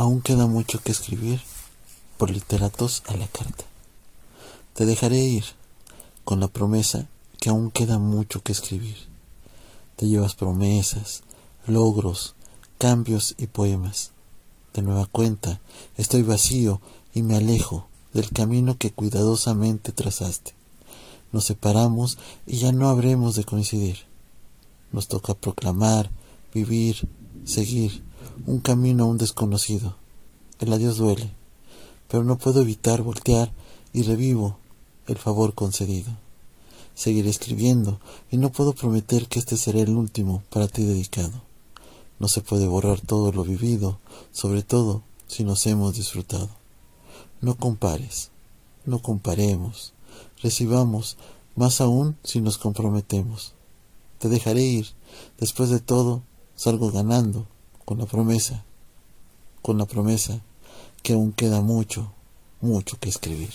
Aún queda mucho que escribir por literatos a la carta. Te dejaré ir con la promesa que aún queda mucho que escribir. Te llevas promesas, logros, cambios y poemas. De nueva cuenta, estoy vacío y me alejo del camino que cuidadosamente trazaste. Nos separamos y ya no habremos de coincidir. Nos toca proclamar, vivir, seguir un camino aún desconocido. El adiós duele, pero no puedo evitar voltear y revivo el favor concedido. Seguiré escribiendo y no puedo prometer que este será el último para ti dedicado. No se puede borrar todo lo vivido, sobre todo si nos hemos disfrutado. No compares, no comparemos, recibamos, más aún si nos comprometemos. Te dejaré ir, después de todo salgo ganando, con la promesa, con la promesa que aún queda mucho, mucho que escribir.